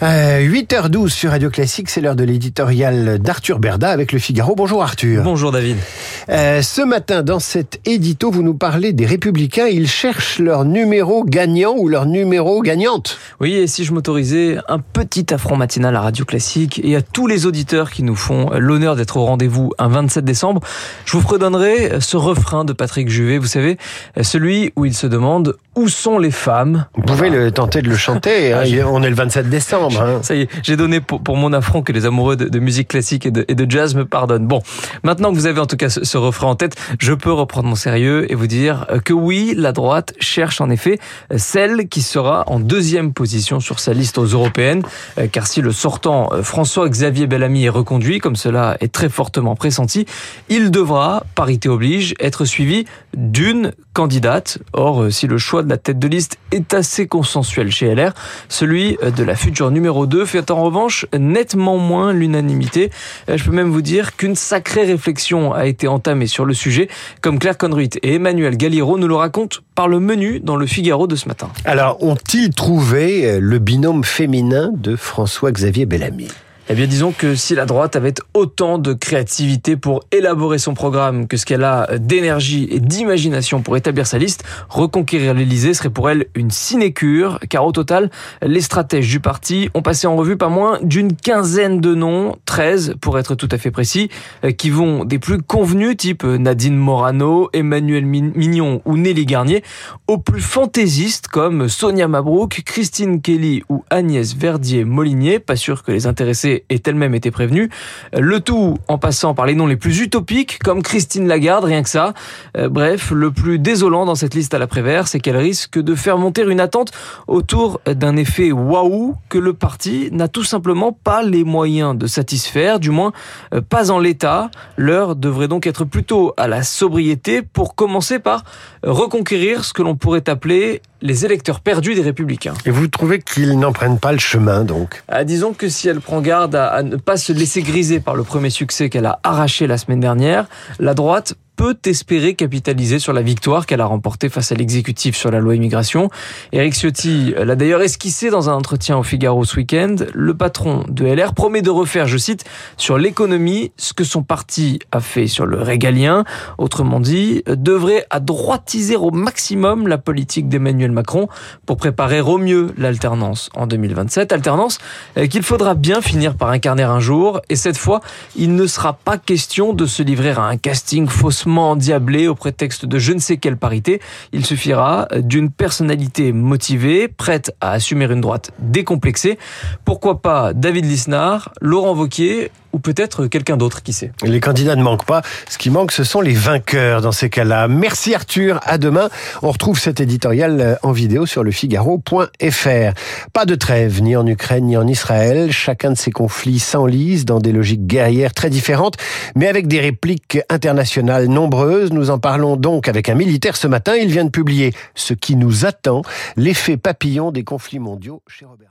Euh, 8h12 sur Radio Classique, c'est l'heure de l'éditorial d'Arthur Berda avec le Figaro. Bonjour Arthur. Bonjour David. Euh, ce matin, dans cet édito, vous nous parlez des Républicains. Ils cherchent leur numéro gagnant ou leur numéro gagnante. Oui, et si je m'autorisais un petit affront matinal à Radio Classique et à tous les auditeurs qui nous font l'honneur d'être au rendez-vous un 27 décembre, je vous redonnerai ce refrain de Patrick Juvet, vous savez, celui où il se demande où sont les femmes. Vous pouvez le, tenter de le chanter. hein. Ah, On est le 27 décembre. Hein. Ça y est, j'ai donné pour, pour mon affront que les amoureux de, de musique classique et de, et de jazz me pardonnent. Bon, maintenant que vous avez en tout cas ce, ce refrain en tête, je peux reprendre mon sérieux et vous dire que oui, la droite cherche en effet celle qui sera en deuxième position sur sa liste aux européennes, Euh, car si le sortant euh, François-Xavier Bellamy est reconduit, comme cela est très fortement pressenti, il devra, parité oblige, être suivi d'une candidate. Or, euh, si le choix de la tête de liste est assez consensuel chez LR, celui euh, de la future numéro 2 fait en revanche nettement moins l'unanimité. Euh, Je peux même vous dire qu'une sacrée réflexion a été entamée sur le sujet, comme Claire Conruit et Emmanuel Galliero nous le racontent par le menu dans le Figaro de ce matin. Alors, ont-ils trouvé euh, le binôme féminin de François-Xavier Bellamy? Eh bien, disons que si la droite avait autant de créativité pour élaborer son programme que ce qu'elle a d'énergie et d'imagination pour établir sa liste, reconquérir l'Elysée serait pour elle une sinécure, car au total, les stratèges du parti ont passé en revue pas moins d'une quinzaine de noms, 13 pour être tout à fait précis, euh, qui vont des plus convenus, type Nadine Morano, Emmanuel Mignon ou Nelly Garnier, aux plus fantaisistes comme Sonia Mabrouk, Christine Kelly ou Agnès Verdier-Molinier, pas sûr que les intéressés aient elles-mêmes été prévenus. Le tout en passant par les noms les plus utopiques, comme Christine Lagarde, rien que ça. Euh, bref, le plus désolant dans cette liste à l'après-vert, c'est qu'elle risque de faire monter une attente autour d'un effet waouh que le parti n'a tout simplement pas les moyens de satisfaire, du moins euh, pas en l'état. L'heure devrait donc être plutôt à la sobriété pour commencer par reconquérir ce que l'on pourrait appeler les électeurs perdus des républicains. Et vous trouvez qu'ils n'en prennent pas le chemin, donc? Ah, disons que si elle prend garde à, ne pas se laisser griser par le premier succès qu'elle a arraché la semaine dernière, la droite peut espérer capitaliser sur la victoire qu'elle a remportée face à l'exécutif sur la loi immigration. Eric Ciotti l'a d'ailleurs esquissé dans un entretien au Figaro ce week-end. Le patron de LR promet de refaire, je cite, sur l'économie ce que son parti a fait sur le régalien. Autrement dit, devrait à au maximum la politique d'Emmanuel Macron pour préparer au mieux l'alternance en 2027. Alternance euh, qu'il faudra bien finir par incarner un jour. Et cette fois, il ne sera pas question de se livrer à un casting faussement endiablé au prétexte de je ne sais quelle parité. Il suffira d'une personnalité motivée, prête à assumer une droite décomplexée. Pourquoi pas David Lisnard, Laurent Wauquiez ou peut-être quelqu'un d'autre, qui sait. les candidats ne manquent pas. Ce qui manque, ce sont les vainqueurs dans ces cas-là. Merci Arthur, à demain. On retrouve cet éditorial euh, en vidéo sur le Figaro.fr. Pas de trêve, ni en Ukraine, ni en Israël. Chacun de ces conflits s'enlise dans des logiques guerrières très différentes, mais avec des répliques internationales nombreuses. Nous en parlons donc avec un militaire ce matin. Il vient de publier Ce qui nous attend, l'effet papillon des conflits mondiaux chez Robert.